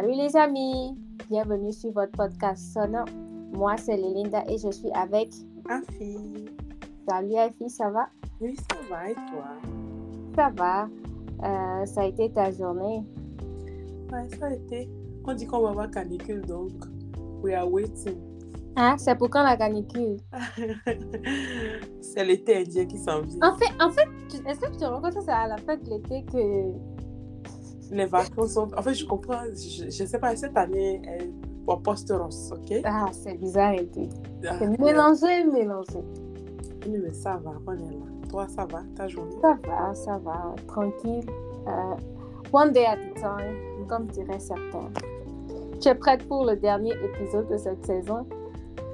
Salut les amis, bienvenue sur votre podcast sonore. Moi c'est Lélinda et je suis avec Afi. Salut Afi, ça va? Oui, ça va et toi? Ça va. Euh, ça a été ta journée? Ouais, ça a été. On dit qu'on va avoir canicule donc we are waiting. Ah, c'est pour quand la canicule? c'est l'été indien qui s'en vient. En fait, en fait, est-ce que tu te rends compte que c'est à la fin de l'été que Les vacances sont. En fait, je comprends. Je, je sais pas, cette année, elle au poste Ross, ok? Ah, c'est bizarre et tout. Ah, C'est mélangé, mélangé. mais, mais ça va, on est là. Toi, ça va, ta journée? Ça va, ça va, tranquille. Euh, one day at a time, comme diraient certains. Tu es prête pour le dernier épisode de cette saison?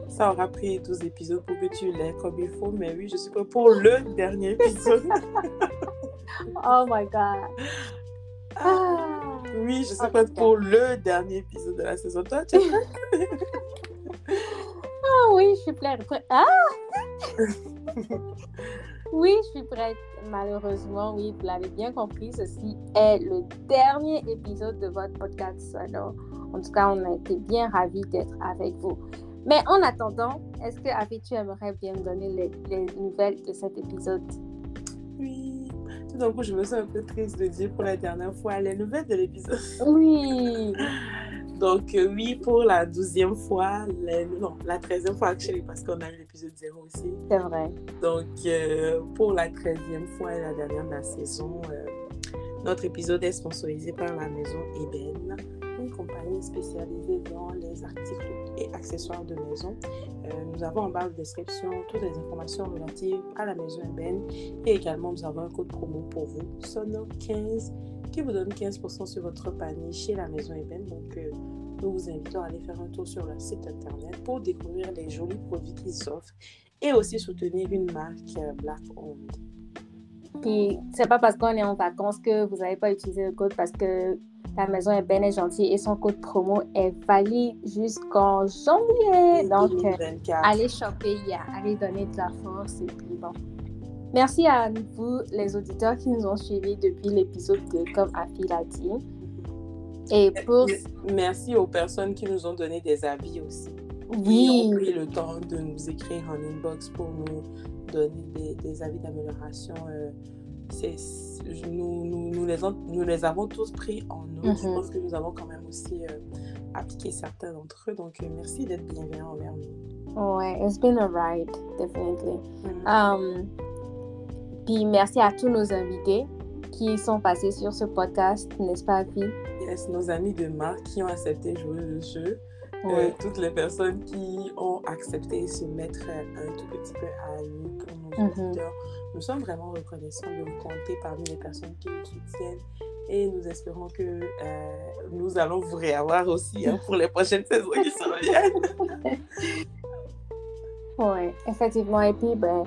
Ça aura pris 12 épisodes pour que tu l'aies comme il faut, mais oui, je suis prête pour le dernier épisode. Oh my god. Ah. oui, je suis prête pour le dernier épisode de la saison. Toi, tu es prête? Ah oui, je suis prête. Ah! oui, je suis prête. Malheureusement, oui, vous l'avez bien compris, ceci est le dernier épisode de votre podcast solo. En tout cas, on a été bien ravis d'être avec vous. Mais en attendant, est-ce que Avi, tu aimerais bien me donner les, les nouvelles de cet épisode? Tout d'un coup, je me sens un peu triste de dire pour la dernière fois les nouvelles de l'épisode. Oui. Donc, euh, oui, pour la douzième fois, les- non, la treizième fois, actually, parce qu'on a eu l'épisode zéro aussi. C'est vrai. Donc, euh, pour la treizième fois et la dernière de la saison, euh, notre épisode est sponsorisé par la maison Eben, une compagnie spécialisée dans les articles et accessoires de maison. Euh, nous avons en barre de description toutes les informations relatives à la maison Eben et également nous avons un code promo pour vous, Sono15, qui vous donne 15% sur votre panier chez la maison Eben. Donc, euh, nous vous invitons à aller faire un tour sur leur site internet pour découvrir les jolis produits qu'ils offrent et aussi soutenir une marque euh, Black Owned. Puis, c'est pas parce qu'on est en vacances que vous n'avez pas utilisé le code parce que la maison est bien et gentille et son code promo est valide jusqu'en janvier. Donc, euh, 2024. allez choper, yeah, allez donner de la force et puis bon. Merci à vous, les auditeurs qui nous ont suivis depuis l'épisode 2, comme Afi l'a dit. Et pour... Merci aux personnes qui nous ont donné des avis aussi. Qui Oui, ont pris le temps de nous écrire en inbox pour nous donner des, des avis d'amélioration. euh, c'est- nous, nous, nous les nous les avons tous pris en note. Je Mhm. pense que nous avons quand même aussi euh, appliqué certains d'entre eux. Donc, euh, merci d'être bienveillant envers nous. ouais, it's been a ride, definitely. Mhm. Um, puis merci à tous nos invités qui sont passés sur ce podcast, n'est-ce pas, Afi? Yes, nos amis de marque qui ont accepté de jouer le jeu. Euh, Ouais. toutes les personnes qui ont accepté de se mettre euh, un tout petit peu à nu pour nos Mhm. auditeurs. Nous sommes vraiment reconnaissants de vous compter parmi les personnes qui nous soutiennent et nous espérons que euh, nous allons vous réavoir aussi hein, pour les prochaines saisons qui s'en viennent. Oui, effectivement. Et puis, ben,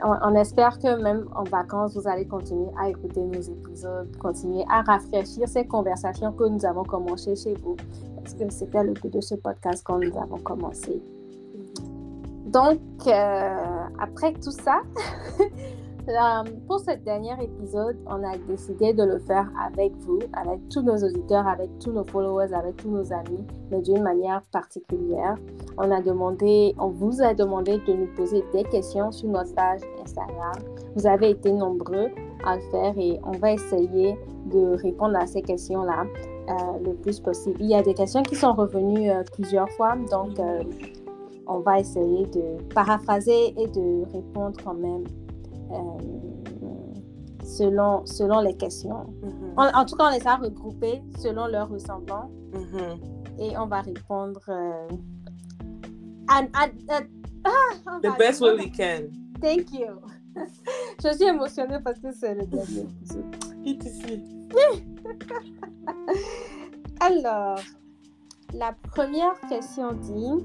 on, on espère que même en vacances, vous allez continuer à écouter nos épisodes, continuer à rafraîchir ces conversations que nous avons commencées chez vous. Parce que c'était le but de ce podcast quand nous avons commencé? Donc, euh, après tout ça, pour ce dernier épisode, on a décidé de le faire avec vous, avec tous nos auditeurs, avec tous nos followers, avec tous nos amis, mais d'une manière particulière. On vous a demandé de nous poser des questions sur notre page Instagram. Vous avez été nombreux à le faire et on va essayer de répondre à ces questions-là euh, le plus possible. Il y a des questions qui sont revenues euh, plusieurs fois, donc on va essayer de paraphraser et de répondre quand même euh, selon, selon les questions. Mhm. En, en tout cas, on les a regroupées selon leur ressemblant Mhm. et on va répondre euh, ah, The va best way we can. Thank you. Je suis émotionnée parce que c'est le dernier. Quitte ici. Alors, la première question dit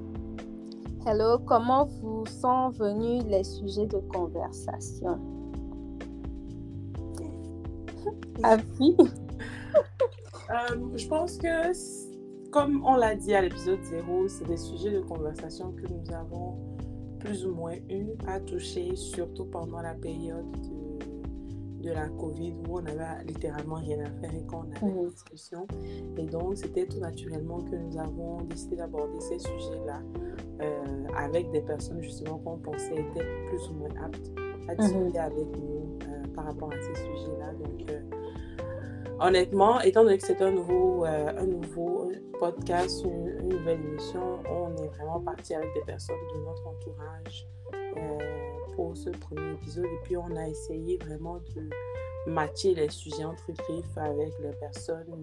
Hello, comment vous sont venus les sujets de conversation? Avi Euh, je pense que, comme on l'a dit à l'épisode 0, c'est des sujets de conversation que nous avons plus ou moins eu à toucher, surtout pendant la période de, de la COVID où on avait littéralement rien à faire et qu'on avait une discussion. Et donc, c'était tout naturellement que nous avons décidé d'aborder ces sujets-là euh, avec des personnes justement qu'on pensait étaient plus ou moins aptes à discuter avec nous euh, par rapport à ces sujets-là. Donc, euh, honnêtement, étant donné que c'est un nouveau, un nouveau podcast, une, nouvelle émission, on est vraiment parti avec des personnes de notre entourage pour ce premier épisode. Et puis, on a essayé vraiment de matcher les sujets entre griffes avec les personnes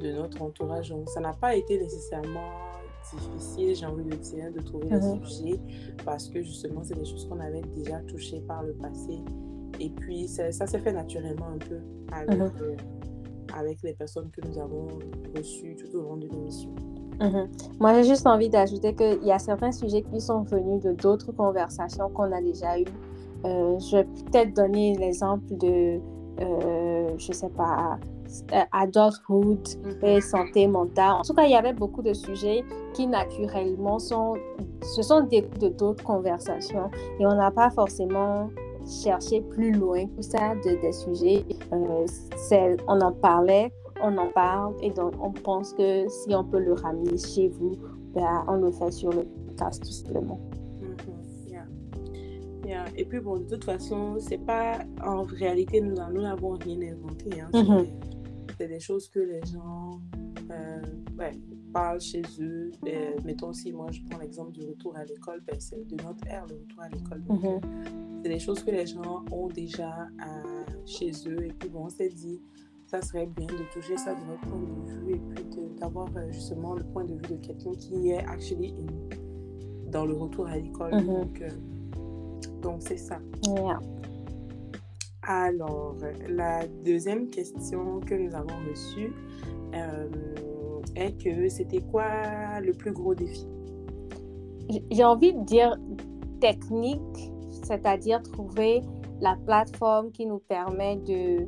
de notre entourage. Donc, ça n'a pas été nécessairement difficile, j'ai envie de dire, de trouver les mhm. sujets parce que justement, c'est des choses qu'on avait déjà touchées par le passé. Et puis, ça, s'est fait naturellement un peu avec, mhm. euh, avec les personnes que nous avons reçues tout au long de l'émission. Mhm. Moi, j'ai juste envie d'ajouter qu'il y a certains sujets qui sont venus de d'autres conversations qu'on a déjà eues. Euh, je vais peut-être donner l'exemple de, euh, je sais pas, euh, adulthood et santé mentale. En tout cas, il y avait beaucoup de sujets qui naturellement sont, ce sont des de d'autres conversations et on n'a pas forcément cherché plus loin que ça de, des sujets. Euh, on en parlait, on en parle et donc on pense que si on peut le ramener chez vous, ben, on le fait sur le podcast tout simplement. Et puis bon, de toute façon, c'est pas en réalité, nous n'avons rien inventé. Hein. Mm-hmm. C'est des choses que les gens euh, parlent chez eux. Et, mettons aussi, moi, je prends l'exemple du retour à l'école, ben, c'est de notre ère, le retour à l'école. Mm-hmm. C'est des choses que les gens ont déjà euh, chez eux. Et puis bon, on s'est dit, ça serait bien de toucher ça de notre point de vue et puis d'avoir euh, justement le point de vue de quelqu'un qui est actually dans le retour à l'école. Mm-hmm. Donc, donc c'est ça. Alors, la deuxième question que nous avons reçue euh, est que c'était quoi le plus gros défi? J'ai envie de dire technique, c'est-à-dire trouver la plateforme qui nous permet de,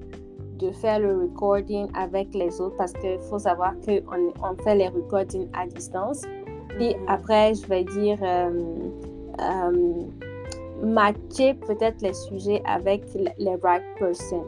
de faire le recording avec les autres parce qu'il faut savoir qu'on on fait les recordings à distance. Puis mm-hmm. après, je vais dire euh, euh, matcher peut-être les sujets avec les right person,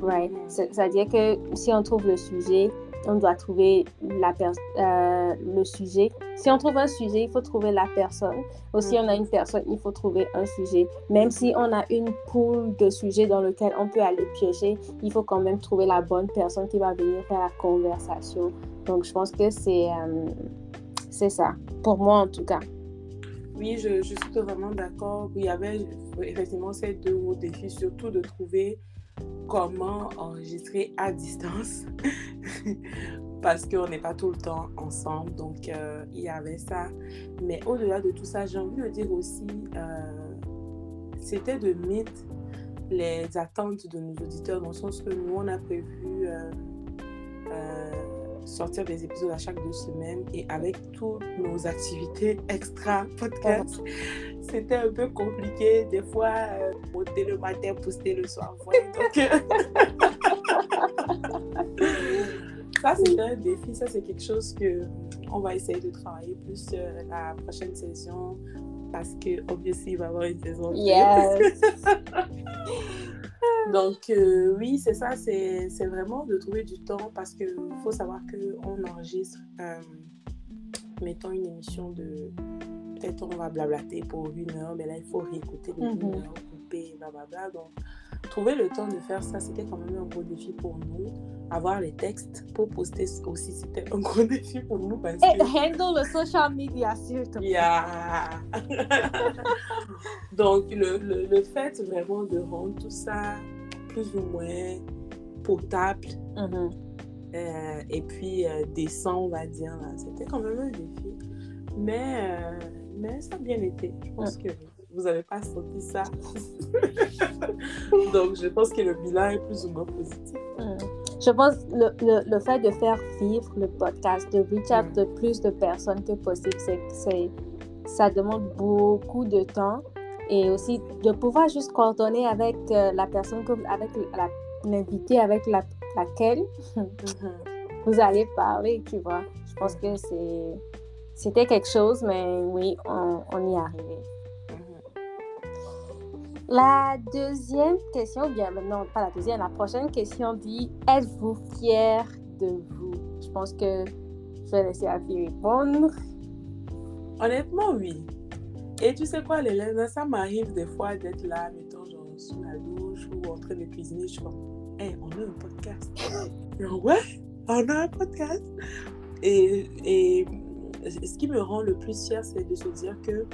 right? C'est-à-dire que si on trouve le sujet, on doit trouver la euh, le sujet. Si on trouve un sujet, il faut trouver la personne. Ou si on a une personne, il faut trouver un sujet. Même si on a une poule de sujets dans lequel on peut aller piocher, il faut quand même trouver la bonne personne qui va venir faire la conversation. Donc, je pense que c'est euh, ça, pour moi en tout cas. Oui, je, suis totalement d'accord. Il y avait effectivement ces deux gros défis, surtout de trouver comment enregistrer à distance parce qu'on n'est pas tout le temps ensemble. Donc, euh, il y avait ça. Mais au-delà de tout ça, j'ai envie de dire aussi, euh, c'était de mettre les attentes de nos auditeurs dans le sens que nous, on a prévu... Euh, sortir des épisodes à chaque deux semaines et avec toutes nos activités extra podcast, c'était un peu compliqué. Des fois, euh, monter le matin, poster le soir. donc, ça, c'est un défi. Ça, c'est quelque chose que on va essayer de travailler plus euh, la prochaine saison parce que, obviously, il va y avoir une saison. Yes. Donc, euh, oui, c'est ça, c'est vraiment de trouver du temps parce qu'il faut savoir qu'on enregistre, euh, mettons, une émission de. Peut-être on va blablater pour une heure, mais là, il faut réécouter les mm -hmm. une heure, couper, blablabla. Donc, trouver le temps de faire ça, c'était quand même un gros défi pour nous. Avoir les textes pour poster aussi, c'était un gros défi pour nous. Parce que... handle le social media, surtout. Yeah. Donc, le, le, le, fait vraiment de rendre tout ça plus ou moins potable mm-hmm. euh, et puis euh, décent, on va dire. C'était quand même un défi. Mais, euh, mais ça a bien été. Je pense mm. que vous n'avez pas senti ça. Donc, je pense que le bilan est plus ou moins positif. Mm. Je pense que le, le, le, fait de faire vivre le podcast, de reach out mm. de plus de personnes que possible, c'est, ça demande beaucoup de temps et aussi de pouvoir juste coordonner avec euh, la personne, que, avec l'invité avec la, laquelle mm-hmm. vous allez parler, tu vois. Je pense que c'est, c'était quelque chose, mais oui, on, on y est arrivé. La deuxième question, bien maintenant, pas la deuxième, la prochaine question dit Êtes-vous fier de vous? Je pense que je vais laisser Afi répondre. Honnêtement, oui. Et tu sais quoi, Hélène, ça m'arrive des fois d'être là, mettons, genre sous la douche ou en train de cuisiner. Je suis comme, hey, on a un podcast. ouais, on a un podcast. Et, et ce qui me rend le plus fier, c'est de se dire que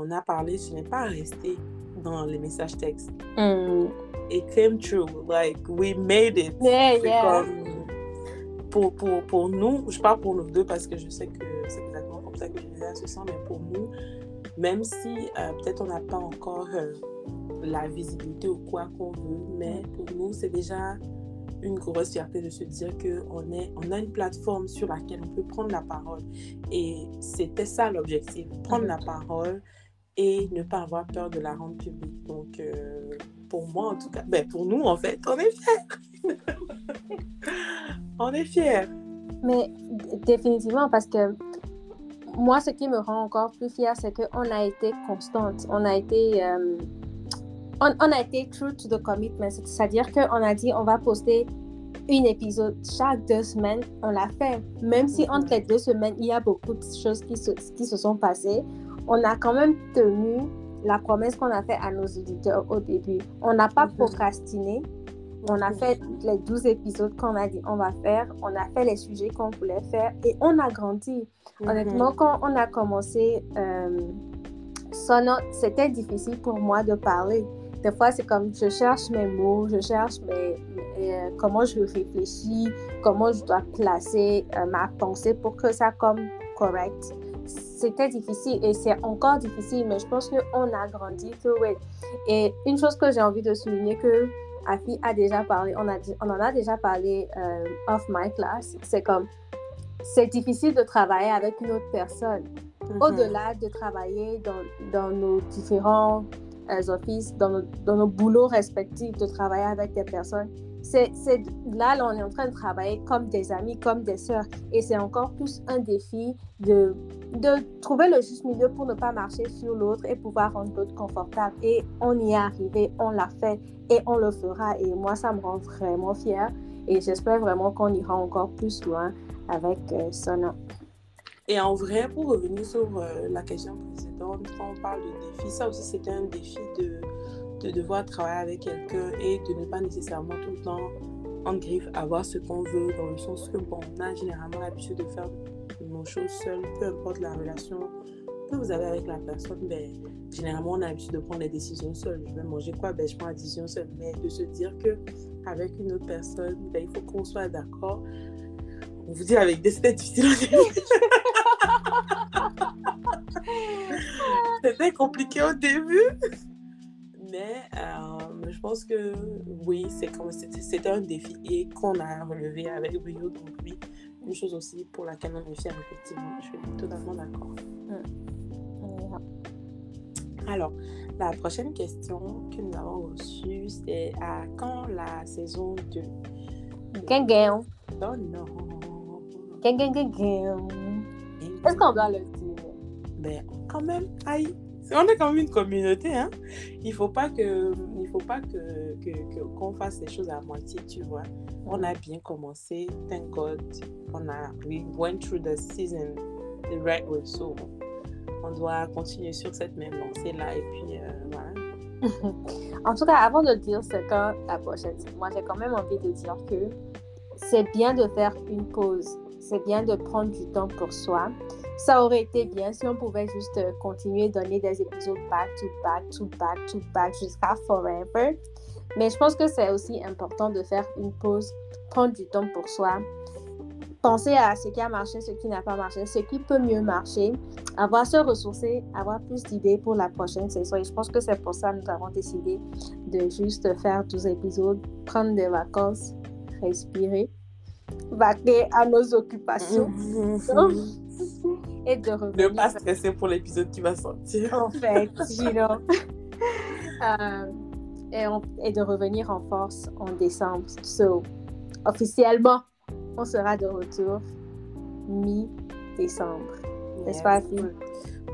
on a parlé, ce n'est pas resté dans les messages textes. Mm. It came true. Like, we made it. Yeah, yeah. comme- pour, pour, pour nous, je parle pour nous deux parce que je sais que c'est exactement comme ça que Julia se sent, mais pour nous, même si euh, peut-être on n'a pas encore euh, la visibilité ou quoi qu'on veut, mais pour nous, c'est déjà une grosse fierté de se dire qu'on on a une plateforme sur laquelle on peut prendre la parole. Et c'était ça l'objectif, prendre la parole et ne pas avoir peur de la rendre publique. Donc, euh, pour moi, en tout cas, ben, pour nous, en fait, on est fiers. on est fiers. Mais définitivement, parce que moi, ce qui me rend encore plus fière, c'est qu'on a été constante. On a été, euh, on, on a été true to the commitment. C'est-à-dire qu'on a dit on va poster un épisode chaque deux semaines. On l'a fait. Même si Mhm. entre les deux semaines, il y a beaucoup de choses qui se, qui se sont passées, on a quand même tenu la promesse qu'on a faite à nos auditeurs au début. On n'a pas Mhm. procrastiné. On a fait les 12 épisodes qu'on a dit on va faire. On a fait les sujets qu'on voulait faire et on a grandi. Mhm. Honnêtement, quand on a commencé euh, c'était difficile pour moi de parler. Des fois, c'est comme je cherche mes mots, je cherche mes- euh, comment je réfléchis, comment je dois placer euh, ma pensée pour que ça comme correct. C'était difficile et c'est encore difficile, mais je pense qu'on a grandi. Et une chose que j'ai envie de souligner que Afi a déjà parlé, on, a, on en a déjà parlé euh, off my class, c'est comme c'est difficile de travailler avec une autre personne. Mhm. Au-delà de travailler dans, dans nos différents euh, offices, dans nos, dans nos boulots respectifs, de travailler avec des personnes, c'est là, là, on est en train de travailler comme des amis, comme des sœurs. Et c'est encore plus un défi de, de trouver le juste milieu pour ne pas marcher sur l'autre et pouvoir rendre l'autre confortable. Et on y est arrivé, on l'a fait et on le fera. Et moi, ça me rend vraiment fière. Et j'espère vraiment qu'on ira encore plus loin avec euh, Sona. Et en vrai, pour revenir sur euh, la question précédente, quand on parle de défi, ça aussi c'était un défi de, de devoir travailler avec quelqu'un et de ne pas nécessairement tout le temps, en griffe, avoir ce qu'on veut, dans le sens que, bon, on a généralement l'habitude de faire nos choses seules, peu importe la relation que vous avez avec la personne, ben, généralement on a l'habitude de prendre les décisions seules. Je vais manger quoi, ben, je prends la décision seule. Mais de se dire que avec une autre personne, ben, il faut qu'on soit d'accord. On vous dit avec des c'était difficile. C'était compliqué au début. Mais euh, je pense que oui, c'est comme c'était un défi et qu'on a relevé avec brio. Donc oui, une chose aussi pour laquelle on est fier, effectivement. Je suis totalement d'accord. Alors, la prochaine question que nous avons reçue, c'est à quand la saison 2 Gang, gang. Oh non. Gang. Est-ce qu'on doit le dire? Ben, quand même, aïe. On est quand même une communauté, hein. Il il faut pas que, que, qu'on fasse les choses à moitié, tu vois. On a bien commencé, thank God. On a, we went through the season the right way, so on doit continuer sur cette même lancée-là et puis euh, voilà. En tout cas, avant de dire, c'est quand la prochaine. Moi, j'ai quand même envie de dire que c'est bien de faire une pause. C'est bien de prendre du temps pour soi. Ça aurait été bien si on pouvait juste euh, continuer donner des épisodes back to back to back to back jusqu'à forever. Mais je pense que c'est aussi important de faire une pause, prendre du temps pour soi, penser à ce qui a marché, ce qui n'a pas marché, ce qui peut mieux marcher, avoir se ressourcer, avoir plus d'idées pour la prochaine saison. Et je pense que c'est pour ça que nous avons décidé de juste faire 12 épisodes, prendre des vacances, respirer, vaquer à nos occupations et de Ne revenir. pas stresser pour l'épisode qui va sortir. En fait, you know. Euh, et, on- et de revenir en force en décembre. So, officiellement, on sera de retour mi-décembre. N'est-ce pas, fille?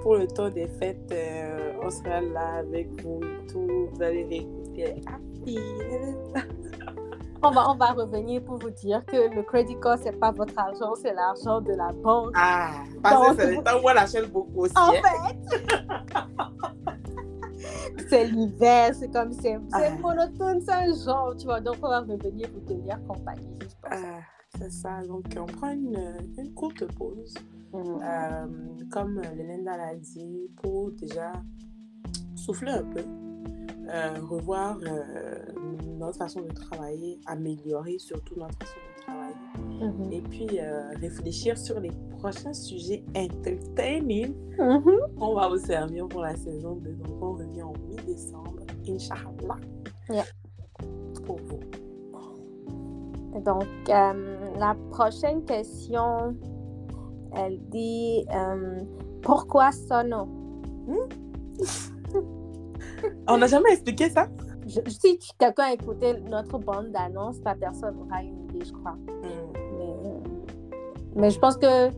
Pour, le temps des fêtes, euh, on sera là avec vous et tout. Vous allez réécouter. Ah. On va, on va revenir pour vous dire que le credit card, c'est pas votre argent, c'est l'argent de la banque. Ah, parce que c'est le temps où on achète beaucoup aussi. En hein. fait, c'est l'hiver, c'est comme c'est c'est Ah. monotone, c'est un genre, tu vois. Donc, on va revenir vous tenir compagnie. Ah, c'est ça. Donc, on prend une, une courte pause. Mhm. Euh, comme Lélinda l'a dit, pour déjà souffler un peu, euh, revoir euh, notre façon de travailler, améliorer surtout notre façon de travailler, Mhm. et puis euh, réfléchir sur les prochains sujets entertaining Mhm. qu'on va vous servir pour la saison 2. Donc, on revient en mi-décembre, Inch'Allah, Yeah. pour vous. Donc, la prochaine question, elle dit pourquoi Sono? On n'a jamais expliqué ça? Je- Si quelqu'un a écouté notre bande d'annonces, la personne aura une idée, je crois. Hmm. Mais, mais je pense que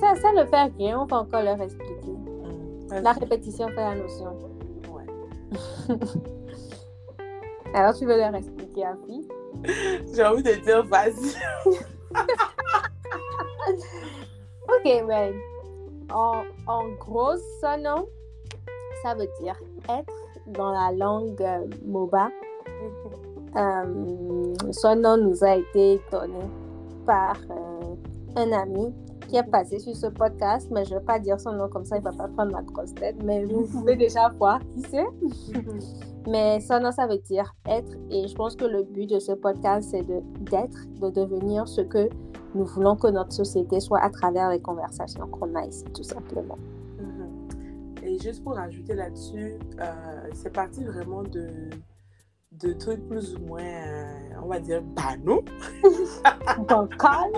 ça, ça ne fait rien, on va encore leur expliquer. Hmm. La répétition fait la notion. Ouais. Alors, tu veux leur expliquer, Afi? J'ai envie de dire, vas-y. Ok, mais en, en gros, Sono, ça veut dire être dans la langue euh, Moba. Euh, son nom nous a été donné par euh, un ami qui est passé sur ce podcast, mais je ne vais pas dire son nom comme ça, il ne va pas prendre ma grosse tête, mais vous pouvez déjà voir qui c'est. Mais son nom, ça veut dire être, et je pense que le but de ce podcast, c'est de- d'être, de, devenir ce que nous voulons que notre société soit à travers les conversations qu'on a ici, tout simplement. Et juste pour ajouter là-dessus, euh, c'est parti vraiment de, de trucs plus ou moins, euh, on va dire, banaux. Bancal,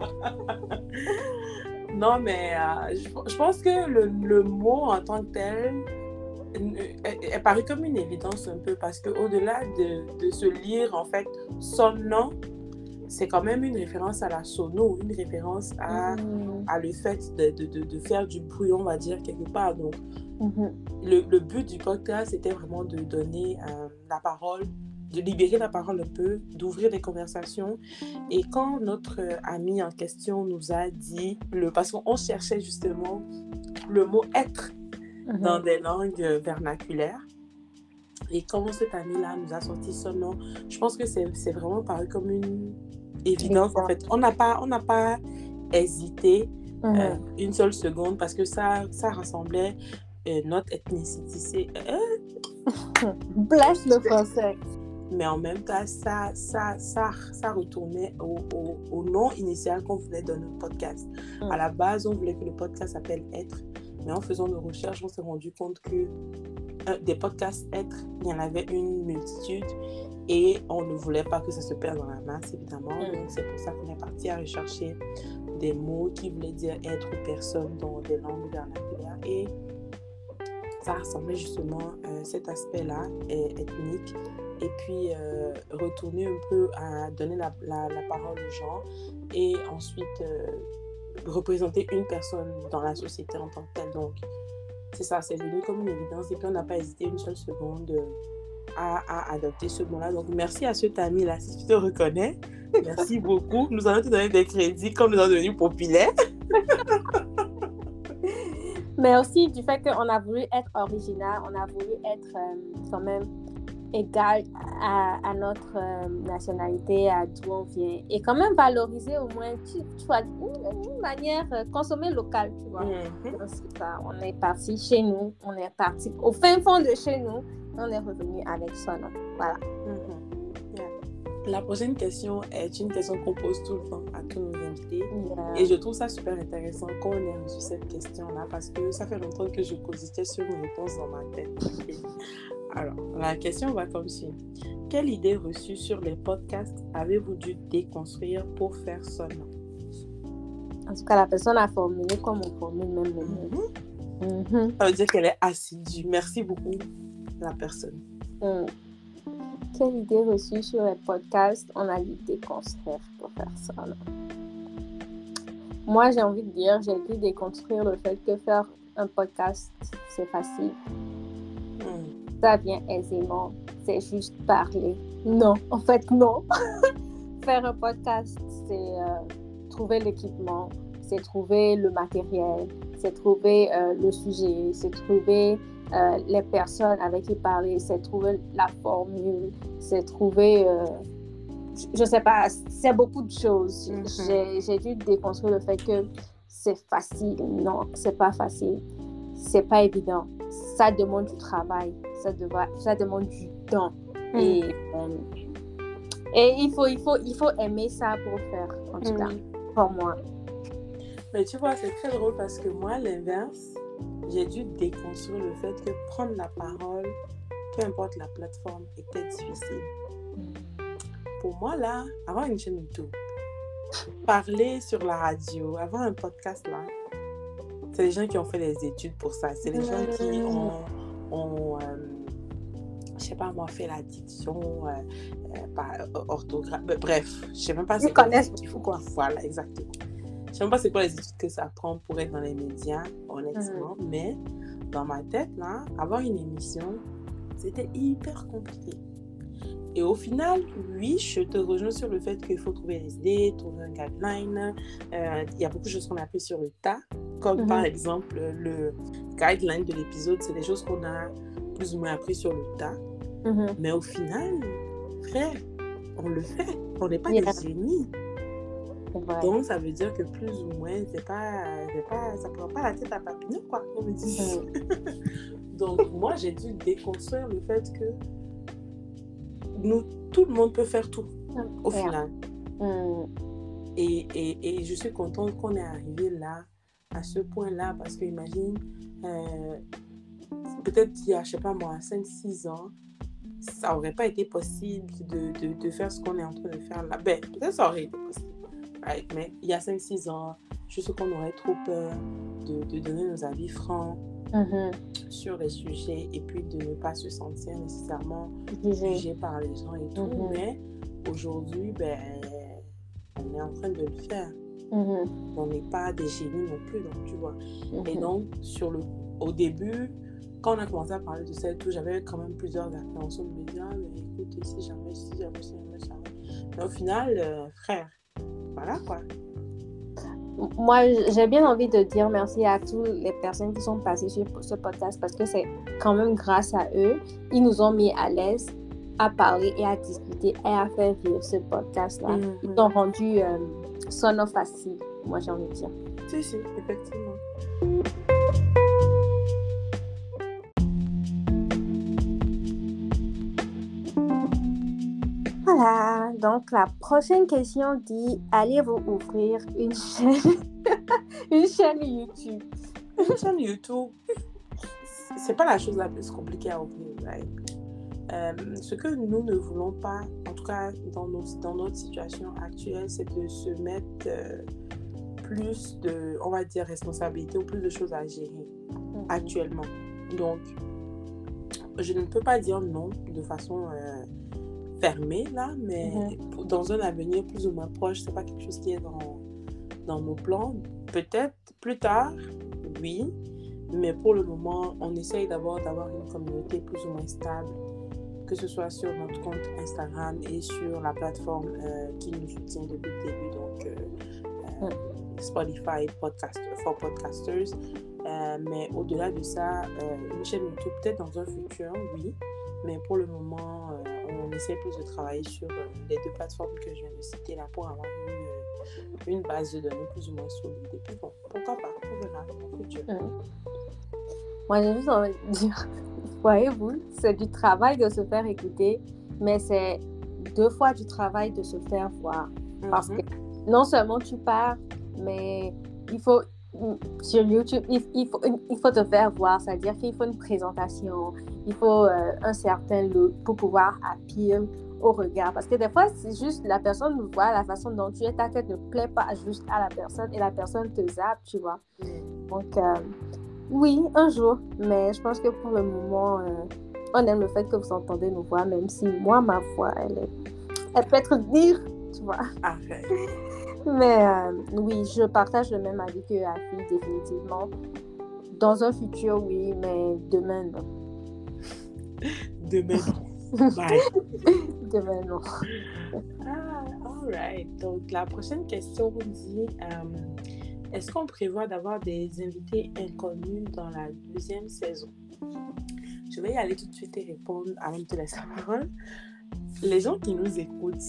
Non, mais euh, je, je pense que le, le mot en tant que tel est, est paru comme une évidence un peu parce qu'au-delà de, de se lire, en fait, son nom, c'est quand même une référence à la sono, une référence à, Mhm. à le fait de, de, de, faire du bruit, on va dire, quelque part. Donc, Mhm. le, le but du podcast, c'était vraiment de donner euh, la parole, de libérer la parole un peu, d'ouvrir des conversations. Et quand notre euh, ami en question nous a dit, le, parce qu'on cherchait justement le mot être Mhm. dans des langues euh, vernaculaires, et quand cet ami-là nous a sorti son nom, je pense que c'est vraiment paru comme une évidence. En fait, on n'a pas, on n'a pas hésité Mhm. euh, une seule seconde parce que ça, ça rassemblait euh, notre ethnicité, euh, Bless le français. mais en même temps, ça, ça, ça, ça retournait au, au, au nom initial qu'on voulait dans notre podcast. Mm. À la base, on voulait que le podcast s'appelle Être, mais en faisant nos recherches, on s'est rendu compte que des podcasts Être, il y en avait une multitude et on ne voulait pas que ça se perde dans la masse, évidemment. Mm. Donc, c'est pour ça qu'on est parti à rechercher des mots qui voulaient dire être ou personne dans des langues vernaculaires et ça ressemblait justement euh, cet aspect-là ethnique et puis euh, retourner un peu à donner la, la, la parole aux gens et ensuite euh, représenter une personne dans la société en tant que telle. Donc, c'est ça, c'est venu comme une évidence et puis on n'a pas hésité une seule seconde euh, à, à adopter ce mot-là. Donc, merci à cet ami-là, si tu te reconnais. Merci beaucoup. Nous allons te donner des crédits comme nous sommes devenus populaires. Mais aussi du fait qu'on a voulu être original, on a voulu être euh, quand même égal à, à notre euh, nationalité, à d'où on vient. Et quand même valoriser au moins, tu, tu vois, une, une manière, euh, consommer local, tu vois. Donc, c'est ça. On est parti chez nous, on est parti au fin fond de chez nous, on est revenu avec son nom. Voilà. Mhm. Yeah. La prochaine question est une question qu'on pose tout le temps à tous nos invités. Yeah. Et je trouve ça super intéressant qu'on ait reçu cette question-là parce que ça fait longtemps que je cogitais sur une réponse dans ma tête. Alors, la question va comme suit. Quelle idée reçue sur les podcasts avez-vous dû déconstruire pour faire son nom En tout cas, la personne a formulé comme on formule même le mot. Mhm. Mhm. Ça veut dire qu'elle est assidue. Merci beaucoup, la personne. Hmm. Quelle idée reçue sur les podcasts on a dû déconstruire pour faire là. moi, j'ai envie de dire, j'ai dû déconstruire le fait que faire un podcast, c'est facile. Ça vient aisément. C'est juste parler. Non, en fait, non. faire un podcast, c'est euh, trouver l'équipement, c'est trouver le matériel, c'est trouver euh, le sujet, c'est trouver euh, les personnes avec qui parler, c'est trouver la formule, c'est trouver, je ne sais pas, c'est beaucoup de choses. Mhm. J'ai- J'ai dû déconstruire le fait que c'est facile. Non, c'est pas facile. C'est pas évident. Ça demande du travail. Ça, deva- ça demande du temps. Et, euh, et il, faut, il, faut, il faut aimer ça pour faire, en tout cas, Mhm. pour moi. Mais tu vois, c'est très drôle parce que moi, à l'inverse, j'ai dû déconstruire le fait que prendre la parole, peu importe la plateforme, était difficile. Pour moi, là, avoir une chaîne YouTube, parler sur la radio, avoir un podcast là, c'est les gens qui ont fait des études pour ça. C'est les gens qui ont, ont euh, je sais pas moi, fait la diction, euh, euh, par- euh, orthographe, euh, bref, je sais même pas Ils connaissent les études. tout, quoi? Voilà, exactement. Je sais même pas c'est quoi les études que ça prend pour être dans les médias, honnêtement, mais dans ma tête, là, avoir une émission, c'était hyper compliqué. Et au final, oui, je te rejoins sur le fait qu'il faut trouver des idées, trouver un guideline. Euh, Il y a beaucoup de choses qu'on a appris sur le tas, comme Mhm. par exemple le guideline de l'épisode, c'est des choses qu'on a plus ou moins appris sur le tas. Mhm. Mais au final, frère, on le fait. On n'est pas Yeah. des génies. Donc, ça veut dire que plus ou moins, c'est pas, pas, ça prend pas la tête à papillon, quoi, on me dit. Donc, moi, j'ai dû déconstruire le fait que nous, tout le monde peut faire tout, au Yeah. final. Et, et, et je suis contente qu'on est arrivé là, à ce point-là, parce que imagine, euh, peut-être il y a, je sais pas moi, 5-6 ans, ça aurait pas été possible de, de, de faire ce qu'on est en train de faire là. Ben, peut-être ça aurait été possible. right? Mais il y a 5-6 ans, je sais qu'on aurait trop peur de, de donner nos avis francs Mhm. sur les sujets et puis de ne pas se sentir nécessairement Jugé. par les gens et tout. Mhm. Mais aujourd'hui, ben, on est en train de le faire. Mhm. On n'est pas des génies non plus, donc tu vois. Et Mhm. donc, sur le, au début, quand on a commencé à parler de ça et tout, j'avais quand même plusieurs appréhensions de me dire, Ah, mais écoute, si jamais, si jamais, si jamais, si jamais. Mais au final, euh, frère, voilà quoi. Moi, j'ai bien envie de dire merci à toutes les personnes qui sont passées sur ce podcast parce que c'est quand même grâce à eux, ils nous ont mis à l'aise à parler et à discuter et à faire vivre ce podcast-là. Mhm. Ils ont rendu euh, sonore facile, moi j'ai envie de dire. Si, si, effectivement. Voilà, donc la prochaine question dit allez-vous ouvrir une chaîne, une chaîne YouTube Une chaîne YouTube, c'est pas la chose la plus compliquée à ouvrir, right? Euh, ce que nous ne voulons pas, en tout cas dans, nos, dans notre situation actuelle, c'est de se mettre euh, plus de, on va dire, responsabilité ou plus de choses à gérer actuellement. Donc, je ne peux pas dire non de façon euh, fermée là, mais pour- dans un avenir plus ou moins proche, c'est pas quelque chose qui est dans, dans nos plans. Peut-être plus tard, oui, mais pour le moment, on essaye d'abord d'avoir une communauté plus ou moins stable, que ce soit sur notre compte Instagram et sur la plateforme euh, qui nous soutient depuis le début, donc euh, euh, Spotify podcast, for Podcasters. Mais au-delà de ça, une chaîne YouTube, peut-être dans un futur, oui. Mais pour le moment, on essaie plus de travailler sur les deux plateformes que je viens de citer là pour avoir une, une base de données plus ou moins solide. Et puis bon, pourquoi pas, on verra dans le futur. Moi, j'ai juste envie de dire, voyez-vous, c'est du travail de se faire écouter, mais c'est deux fois du travail de se faire voir. Parce Mhm. que non seulement tu pars, mais il faut, sur YouTube, il, il faut, il faut te faire voir, c'est-à-dire qu'il faut une présentation, il faut euh, un certain look pour pouvoir appeler au regard. Parce que des fois, c'est juste la personne nous voit, la façon dont tu es, ta tête ne plaît pas juste à la personne et la personne te zappe, tu vois. Donc, euh, oui, un jour, mais je pense que pour le moment, euh, on aime le fait que vous entendez nos voix, même si moi, ma voix, elle, est, elle peut être dire, tu vois. Arrête. Mais euh, oui, je partage le même avis que Afi, définitivement. Dans un futur, oui, mais demain, non. Demain, non. Bye. demain, non. Ah, all right. Donc, la prochaine question vous dit euh, Est-ce qu'on prévoit d'avoir des invités inconnus dans la deuxième saison? Je vais y aller tout de suite et répondre avant de te laisser la parole. Les gens qui nous écoutent,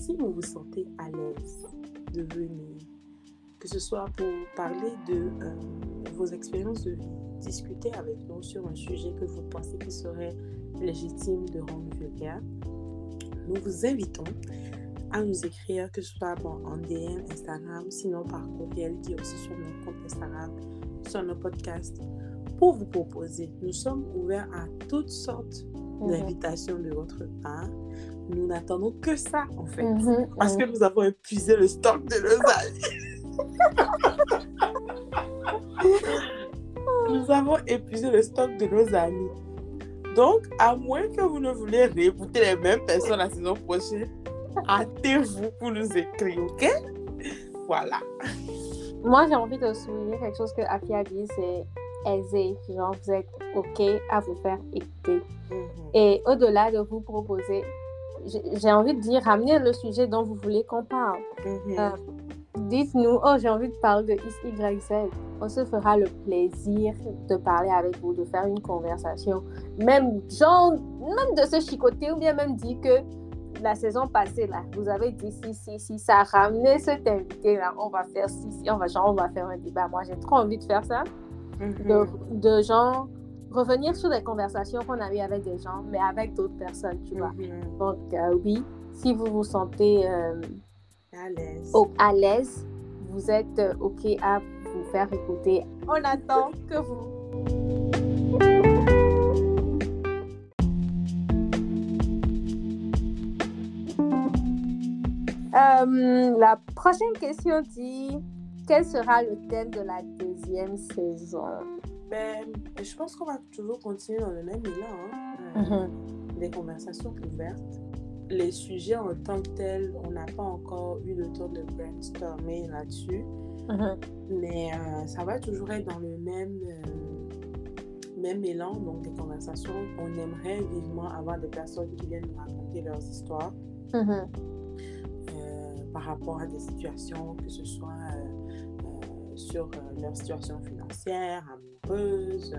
si vous vous sentez à l'aise de venir, que ce soit pour parler de euh, vos expériences de vie, discuter avec nous sur un sujet que vous pensez qui serait légitime de rendre vulgaire, nous vous invitons à nous écrire, que ce soit en DM, Instagram, sinon par courriel qui est aussi sur notre compte Instagram, sur nos podcasts, pour vous proposer. Nous sommes ouverts à toutes sortes Mhm. d'invitations de votre part. Nous n'attendons que ça, en fait. Mhm, Parce que mhm. nous avons épuisé le stock de nos amis. nous avons épuisé le stock de nos amis. Donc, à moins que vous ne voulez réécouter les mêmes personnes la saison prochaine, hâtez-vous pour nous écrire, ok? Voilà. Moi, j'ai envie de souligner quelque chose que Afi a dit, c'est aisé. Genre, vous êtes OK à vous faire écouter. Et au-delà de vous proposer, j'ai envie de dire, ramenez le sujet dont vous voulez qu'on parle. Mhm. Euh, Dites-nous, oh, j'ai envie de parler de X, Y, Z. On se fera le plaisir de parler avec vous, de faire une conversation. Même, genre, même de se chicoter ou bien même dire que la saison passée, là, vous avez dit si, si, si, ça a ramené cet invité-là, on va faire si, si, on va, genre, on va faire un débat. Moi, j'ai trop envie de faire ça Mhm. de, de genre revenir sur les conversations qu'on a eues avec des gens, mais avec d'autres personnes, tu vois. Mhm. Donc, euh, oui, si vous vous sentez euh, À l'aise. au- à l'aise, vous êtes euh, OK à vous faire écouter. On attend que vous. Euh, la prochaine question dit quel sera le thème de la deuxième saison? Ben, je pense qu'on va toujours continuer dans le même élan. hein. Euh, Des conversations ouvertes. Les sujets en tant que tels, on n'a pas encore eu le temps de brainstormer là-dessus. Mhm. Mais euh, ça va toujours être dans le même, euh, même élan, donc des conversations. On aimerait vivement avoir des personnes qui viennent nous raconter leurs histoires Mhm. Par rapport à des situations, que ce soit euh, euh, sur euh, leur situation financière, amoureuse,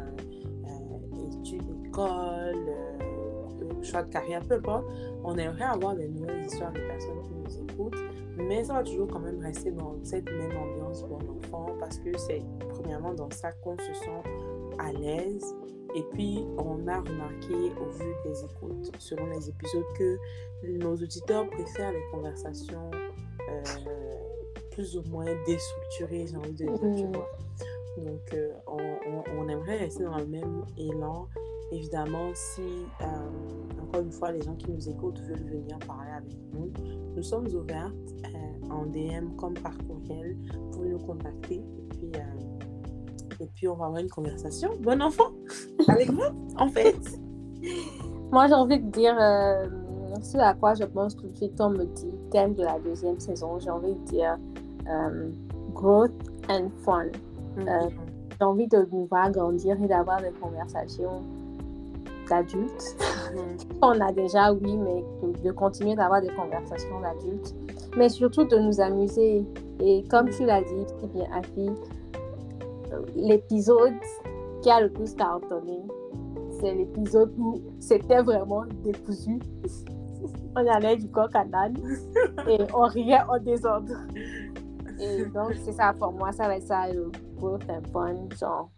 études, école, choix de carrière, peu importe. On aimerait avoir des nouvelles histoires de personnes qui nous écoutent, mais ça va toujours quand même rester dans cette même ambiance bon enfant parce que c'est premièrement dans ça qu'on se sent à l'aise. Et puis, on a remarqué au vu des écoutes, selon les épisodes, que nos auditeurs préfèrent les conversations euh, plus ou moins déstructurées, j'ai envie de dire, tu Mhm. vois. Donc, euh, on, on- on aimerait rester dans le même élan. Évidemment, si, euh, encore une fois, les gens qui nous écoutent veulent venir parler avec nous, nous sommes ouvertes en DM comme par courriel. Vous pouvez nous contacter et puis, et puis on va avoir une conversation. Bon enfant avec moi, en fait. Moi, j'ai envie de dire ce à quoi je pense tout de suite. On me dit thème de la deuxième saison. J'ai envie de dire euh, growth and fun. Euh, J'ai envie de nous voir grandir et d'avoir des conversations d'adultes. Mhm. On a déjà, oui, mais de, de continuer d'avoir des conversations d'adultes. Mais surtout de nous amuser. Et comme tu l'as dit, si bien, Afi, euh, l'épisode qui a le plus cartonné, c'est l'épisode où c'était vraiment décousu. On allait du coq à l'âne et on riait en désordre. Et donc, c'est ça pour moi, ça va être ça le and fun. Genre,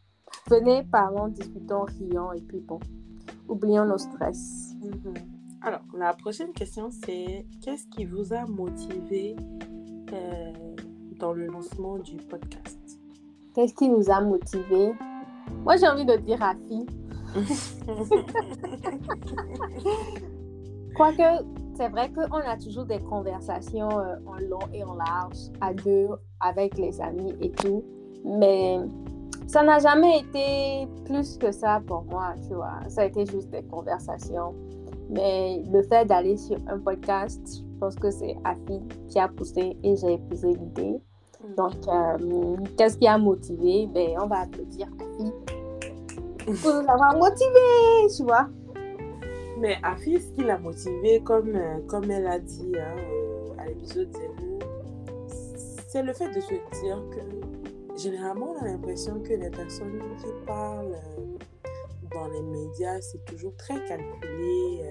venez, parlons, discutons, rions et puis bon, oublions nos stress. Mhm. Alors, la prochaine question, c'est qu'est-ce qui vous a motivé euh, dans le lancement du podcast? Qu'est-ce qui nous a motivés? Moi, j'ai envie de dire Rafi. Quoique, c'est vrai qu'on a toujours des conversations euh, en long et en large, à deux, avec les amis et tout. Mais ça n'a jamais été plus que ça pour moi, tu vois. Ça a été juste des conversations. Mais le fait d'aller sur un podcast, pense que c'est Afi qui a poussé et j'ai épousé l'idée. Mm. Donc, euh, qu'est-ce qui a motivé? Ben, on va applaudir Afi pour nous avoir motivés, tu vois. Mais Afi, ce qui l'a motivée, comme, euh, comme elle a dit hein, euh, à l'épisode 0, c'est le fait de se dire que généralement, on a l'impression que les personnes qui parlent euh, dans les médias, c'est toujours très calculé.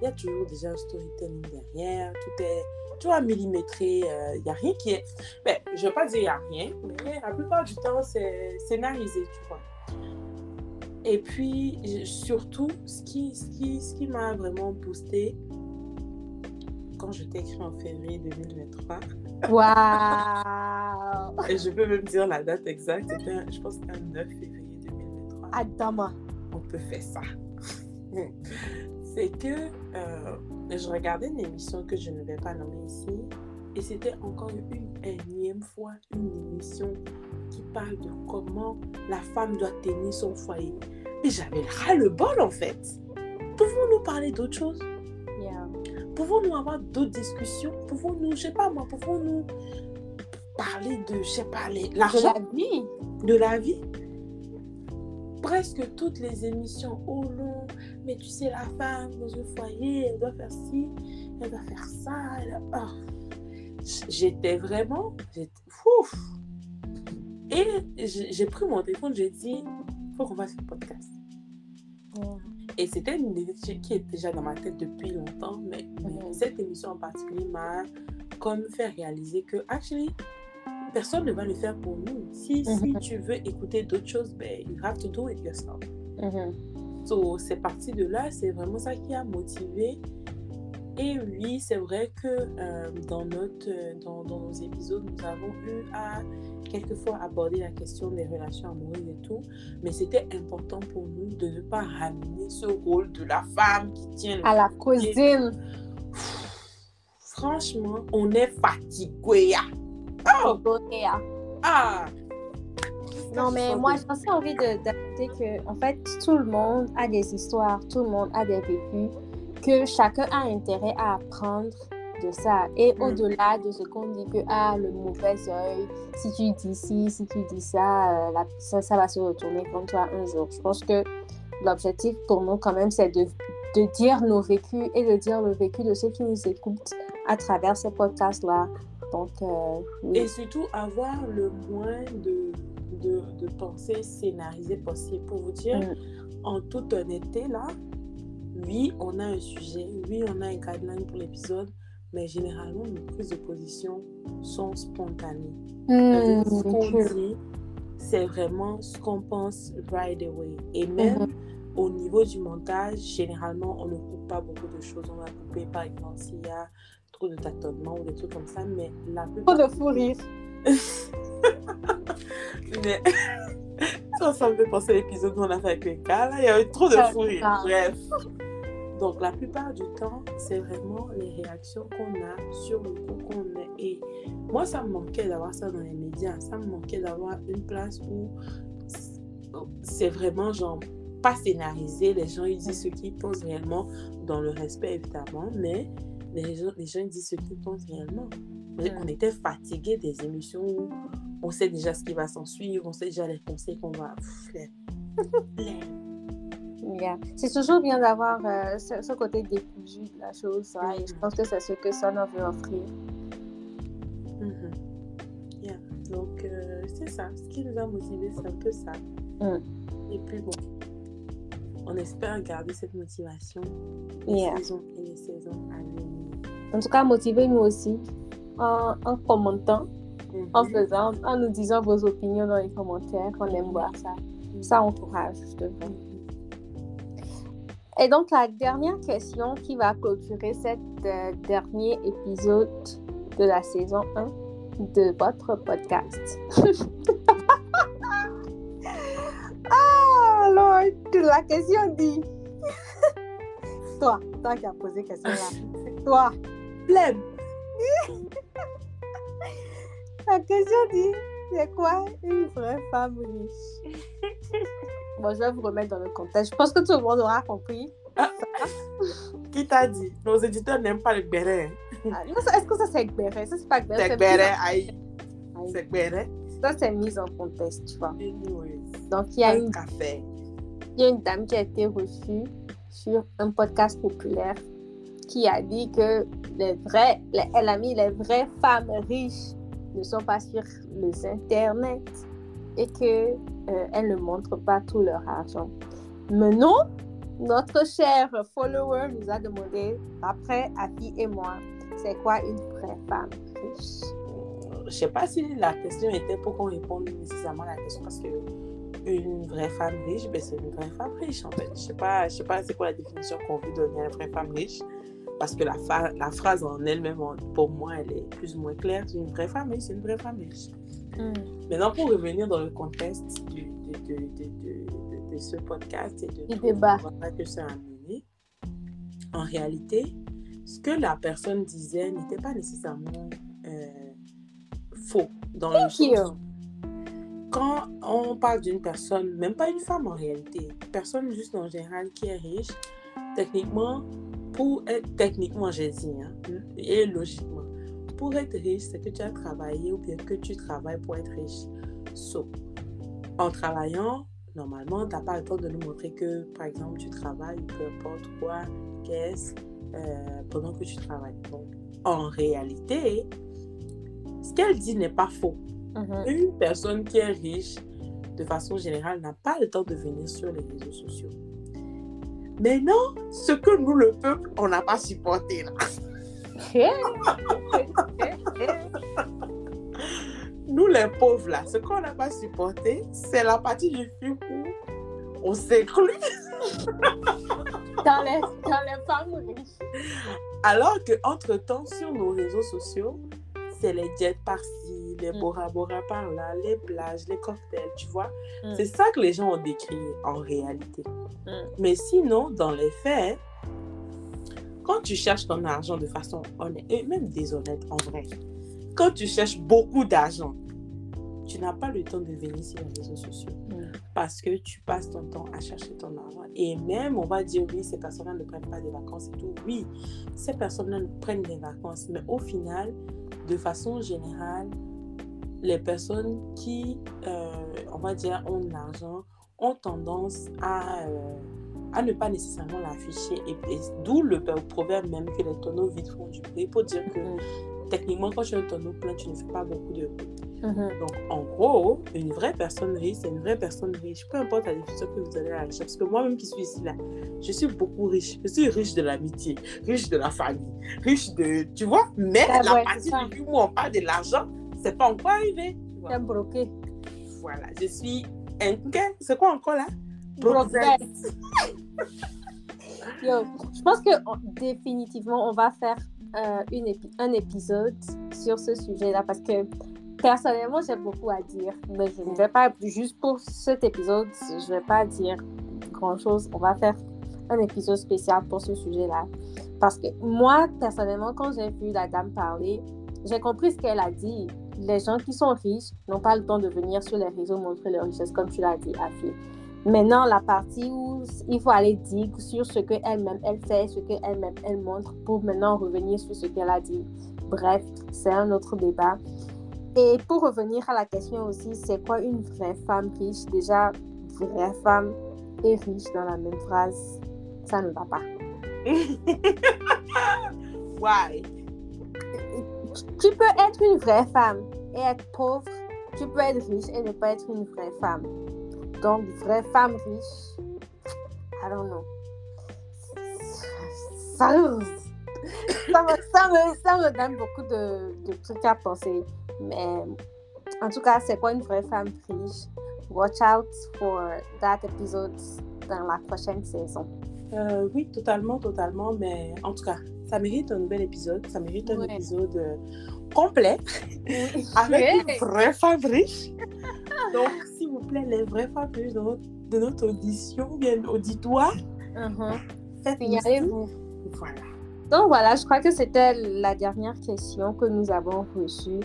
Il y a toujours déjà un storytelling derrière. Tout est, tu vois, millimétré. Il n'y a rien qui est... Je ne vais pas dire il n'y a rien, mais la plupart du temps, c'est scénarisé, tu vois. Et puis, surtout, ce qui, ce qui, ce qui m'a vraiment boosté, quand je t'ai écrit en février 2023, Waouh! et je peux même dire la date exacte, un- je pense que c'était un 9 février 2023. Adama. On peut faire ça. C'est que euh, je regardais une émission que je ne vais pas nommer ici, et c'était encore une énième fois une émission qui parle de comment la femme doit tenir son foyer. Mais j'avais ras le bol en fait. Pouvons-nous parler d'autre chose? Yeah. Pouvons-nous avoir d'autres discussions? Pouvons-nous, je sais pas moi, pouvons-nous parler de, je sais pas, De l'argent? la vie. de la vie? Presque toutes les émissions au long, mais tu sais, la femme dans un foyer, elle doit faire ci, elle doit faire ça. elle- ah. J'étais vraiment, ouf. Et j'ai pris mon téléphone, j'ai dit, faut qu'on fasse un podcast. Et c'était une idée qui est déjà dans ma tête depuis longtemps, mais, cette émission en particulier m'a comme fait réaliser que, actually, personne ne va le faire pour nous. Si, si Mhm. tu veux écouter d'autres choses, ben, you have to do it yourself. Mhm. So, c'est parti de là, c'est vraiment ça qui a motivé. Et oui, c'est vrai que euh, dans, notre, euh, dans, dans nos épisodes, nous avons eu à quelquefois aborder la question des relations amoureuses et tout, mais c'était important pour nous de ne pas ramener ce rôle de la femme qui tient le À la cuisine. Franchement, on est fatigué. Oh, Yeah. ah. Non, mais moi, j'ai aussi envie de- d'ajouter que, en fait, tout le monde a des histoires, tout le monde a des vécus, que chacun a intérêt à apprendre de ça. Et Mm. au-delà de ce qu'on dit que, ah, le mauvais œil, si tu dis ci, si tu dis ça, euh, la- ça, ça va se retourner contre toi un jour. Je pense que l'objectif pour nous, quand même, c'est de, de dire nos vécus et de dire le vécu de ceux qui nous écoutent à travers ces podcasts-là. Donc, euh, oui. Et surtout, avoir le moins de, de, de pensées scénarisées possible. Pour vous dire, Mm. en toute honnêteté, là, oui, on a un sujet, oui, on a un guideline pour l'épisode, mais généralement, nos prises de position sont spontanées. C'est-à-dire, ce Hmm, qu'on dit, c'est vraiment ce qu'on pense right away. Et même Mhm. au niveau du montage, généralement, on ne coupe pas beaucoup de choses. On va couper, par exemple, s'il y a trop de tâtonnements ou des trucs comme ça, mais la plupart Trop de fou rire. Mais ça, ça me fait penser à l'épisode où on a fait avec les gars. Là, il y avait trop de fou rire. Bref. Donc, la plupart du temps, c'est vraiment les réactions qu'on a sur le coup qu'on est. Et moi, ça me manquait d'avoir ça dans les médias. Ça me manquait d'avoir une place où c'est vraiment genre pas scénarisé. Les gens, ils disent ce qu'ils pensent réellement, dans le respect évidemment, mais les gens, les gens ils disent ce qu'ils pensent réellement. On était fatigués des émissions où on sait déjà ce qui va s'en suivre, on sait déjà les conseils qu'on va. C'est toujours bien d'avoir euh, ce, ce côté décousu de la chose. et je pense que c'est ce que ça nous veut offrir. Mhm. Yeah. Donc, euh, c'est ça. Ce qui nous a motivés, c'est un peu ça. Mm. Et puis, bon, on espère garder cette motivation les Yeah. saisons et les saisons à venir. En tout cas, motivez-nous aussi en, en commentant, en Mhm. faisant, en nous disant vos opinions dans les commentaires. On aime voir ça. Ça encourage, justement. Et donc, la dernière question qui va clôturer cet euh, dernier épisode de la saison 1 de votre podcast. ah, alors, la question dit... toi, toi qui as posé question là. Toi. Flemme. La question dit, c'est quoi une vraie femme riche? Bon, je vais vous remettre dans le contexte. Je pense que tout le monde aura compris. Ah. Qui t'a dit? Nos éditeurs n'aiment pas le béret. Ah, Est-ce que ça c'est béret? Ça c'est pas béret. C'est béret, aïe. C'est béret. Ça c'est mise en contexte, tu vois. Donc il y a Un une café. il y a une dame qui a été reçue sur un podcast populaire qui a dit que les vrais, les- elle a mis les vraies femmes riches ne sont pas sur les internets et que euh, elles ne montrent pas tout leur argent. Maintenant, notre cher follower nous a demandé, après Afi et moi, c'est quoi une vraie femme? Riche? Je sais pas si la question était pour qu'on réponde nécessairement à la question parce que une vraie femme riche, ben c'est une vraie femme riche en fait. Je sais pas, je sais pas c'est quoi la définition qu'on veut donner à une vraie femme riche parce que la, phrase en elle-même, pour moi, elle est plus ou moins claire. C'est une vraie femme riche, c'est une vraie femme riche. Maintenant, pour revenir dans le contexte du- de, de, de, de- ce podcast et de tout débat. que ça a amené, en réalité, ce que la personne disait n'était pas nécessairement euh, faux. Dans le sens- quand on parle d'une personne, même pas une femme en réalité, personne juste en général qui est riche, techniquement, pour être techniquement, j'ai dit, hein, et logiquement, pour être riche, c'est que tu as travaillé ou bien que tu travailles pour être riche. So, en travaillant, normalement, tu n'as pas le temps de nous montrer que, par exemple, tu travailles ou peu importe quoi, qu'est-ce, euh, pendant que tu travailles. Donc, en réalité, ce qu'elle dit n'est pas faux. Mhm. Une personne qui est riche, de façon générale, n'a pas le temps de venir sur les réseaux sociaux. Maintenant, ce que nous, le peuple, on n'a pas supporté là. Nous, les pauvres là, ce qu'on n'a pas supporté, c'est la partie du film où on s'éclut. dans, les, dans les femmes riches. Alors qu'entre-temps, sur nos réseaux sociaux, c'est les jets par-ci, les Mm. Bora Bora par-là, les plages, les cocktails, tu vois. Mm. C'est ça que les gens ont décrit en réalité. Mm. Mais sinon, dans les faits, quand tu cherches ton argent de façon honnête, et même déshonnête en vrai, quand tu cherches beaucoup d'argent, tu n'as pas le temps de venir sur les réseaux sociaux Mm. parce que tu passes ton temps à chercher ton argent. Et même, on va dire, oui, ces personnes-là ne prennent pas des vacances et tout. Oui, ces personnes-là prennent des vacances. Mais au final, de façon générale, les personnes qui, euh, on va dire, ont de l'argent ont tendance à, euh, à ne pas nécessairement l'afficher. Et, et d'où le proverbe même que les tonneaux vides font du bruit pour dire que Mm. techniquement, quand tu as un tonneau plein, tu ne fais pas beaucoup de bruit. Mhm. Donc, en gros, une vraie personne riche, c'est une vraie personne riche. Peu importe la définition que vous allez à la recherche. Parce que moi-même qui suis ici, là, je suis beaucoup riche. Je suis riche de l'amitié, riche de la famille, riche de. Tu vois? Mais Ah la ouais, partie du où on parle de l'argent, c'est pas encore arrivé. tu bloqué. Voilà, je suis. un- C'est quoi encore là? Brokeback. Yo, je pense que on- définitivement, on va faire euh, un épisode sur ce sujet-là parce que personnellement, j'ai beaucoup à dire. Mais je ne vais pas, juste pour cet épisode, je ne vais pas dire grand-chose. On va faire un épisode spécial pour ce sujet-là. Parce que moi, personnellement, quand j'ai vu la dame parler, j'ai compris ce qu'elle a dit. Les gens qui sont riches n'ont pas le temps de venir sur les réseaux montrer leur richesse, comme tu l'as dit, Afi. Maintenant, la partie où il faut aller dire sur ce qu'elle-même elle fait, ce qu'elle-même elle montre, pour maintenant revenir sur ce qu'elle a dit. Bref, c'est un autre débat. Et pour revenir à la question aussi, c'est quoi une vraie femme riche? Déjà, vraie femme et riche dans la même phrase, ça ne va pas. Why? Tu peux être une vraie femme et être pauvre. Tu peux être riche et ne pas être une vraie femme. Donc, vraie femme riche, I don't know. Ça, ça, me, ça, me, ça me donne beaucoup de, de trucs à penser. Mais en tout cas, c'est quoi une vraie femme riche? Watch out for that episode dans la prochaine saison. Euh, oui, totalement, totalement. Mais en tout cas, ça mérite un nouvel épisode. Ça mérite un Ouais. épisode euh, complet avec une vraie femme riche. Donc, vous plaît, les vraies femmes de notre, de notre audition, ou bien auditoire, signe. Voilà. Donc voilà, je crois que c'était la dernière question que nous avons reçue.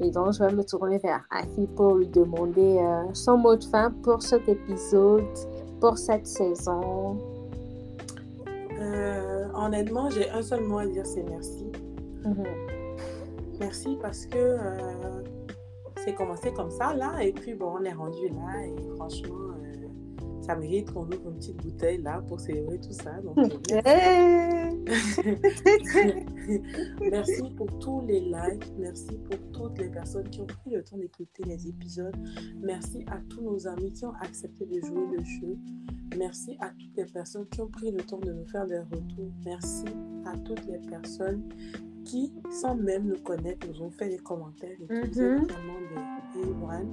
Et donc, je vais me tourner vers Afi pour lui demander euh, son mot de fin pour cet épisode, pour cette saison. Euh, en honnêtement, j'ai un seul mot à dire, c'est merci. Mhm. Merci parce que euh, c'est commencé comme ça, là, et puis bon, on est rendu là, et franchement, euh, ça mérite qu'on ouvre une petite bouteille là pour célébrer tout ça. Donc, merci pour tous les likes, merci pour toutes les personnes qui ont pris le temps d'écouter les épisodes, merci à tous nos amis qui ont accepté de jouer le jeu, merci à toutes les personnes qui ont pris le temps de nous faire des retours, merci à toutes les personnes qui, sans même nous connaître, nous ont fait des commentaires et êtes Mhm. vraiment des A1.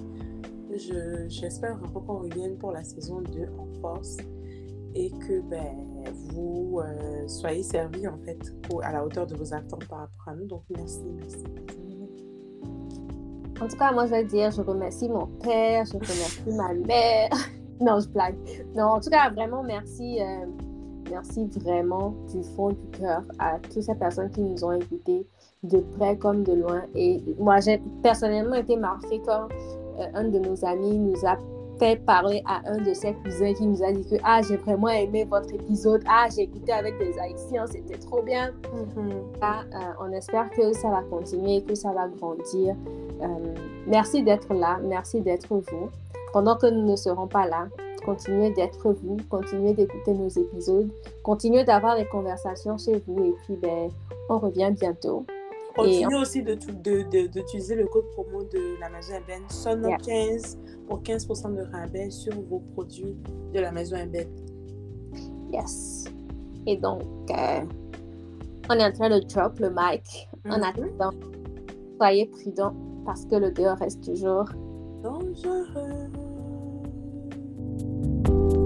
Je- J'espère vraiment qu'on revienne pour la saison 2 en force et que ben, vous euh, soyez servis en fait à la hauteur de vos attentes par rapport à nous. Donc merci, merci. En tout cas, moi, je vais dire, je remercie mon père, je remercie ma mère. non, je blague. Non, en tout cas, vraiment, merci. euh, merci vraiment du fond du cœur à toutes ces personnes qui nous ont écoutés de près comme de loin. Et moi, j'ai personnellement été marquée quand euh, un de nos amis nous a fait parler à un de ses cousins qui nous a dit que Ah, j'ai vraiment aimé votre épisode. Ah, j'ai écouté avec des Haïtiens, c'était trop bien. Là, euh, on espère que ça va continuer, que ça va grandir. Euh, merci d'être là, merci d'être vous. Pendant que nous ne serons pas là, continuez d'être vous, continuez d'écouter nos épisodes, continuez d'avoir des conversations chez vous et puis ben, on revient bientôt. Continue aussi d'utiliser de, le code promo de la maison Eben, Sono Yeah. 15 pour 15% de rabais sur vos produits de la maison Eben. Yes. Et donc, euh, on est en train de drop le mic en Mhm. attendant. Soyez prudents parce que le dehors reste toujours Dangereux. you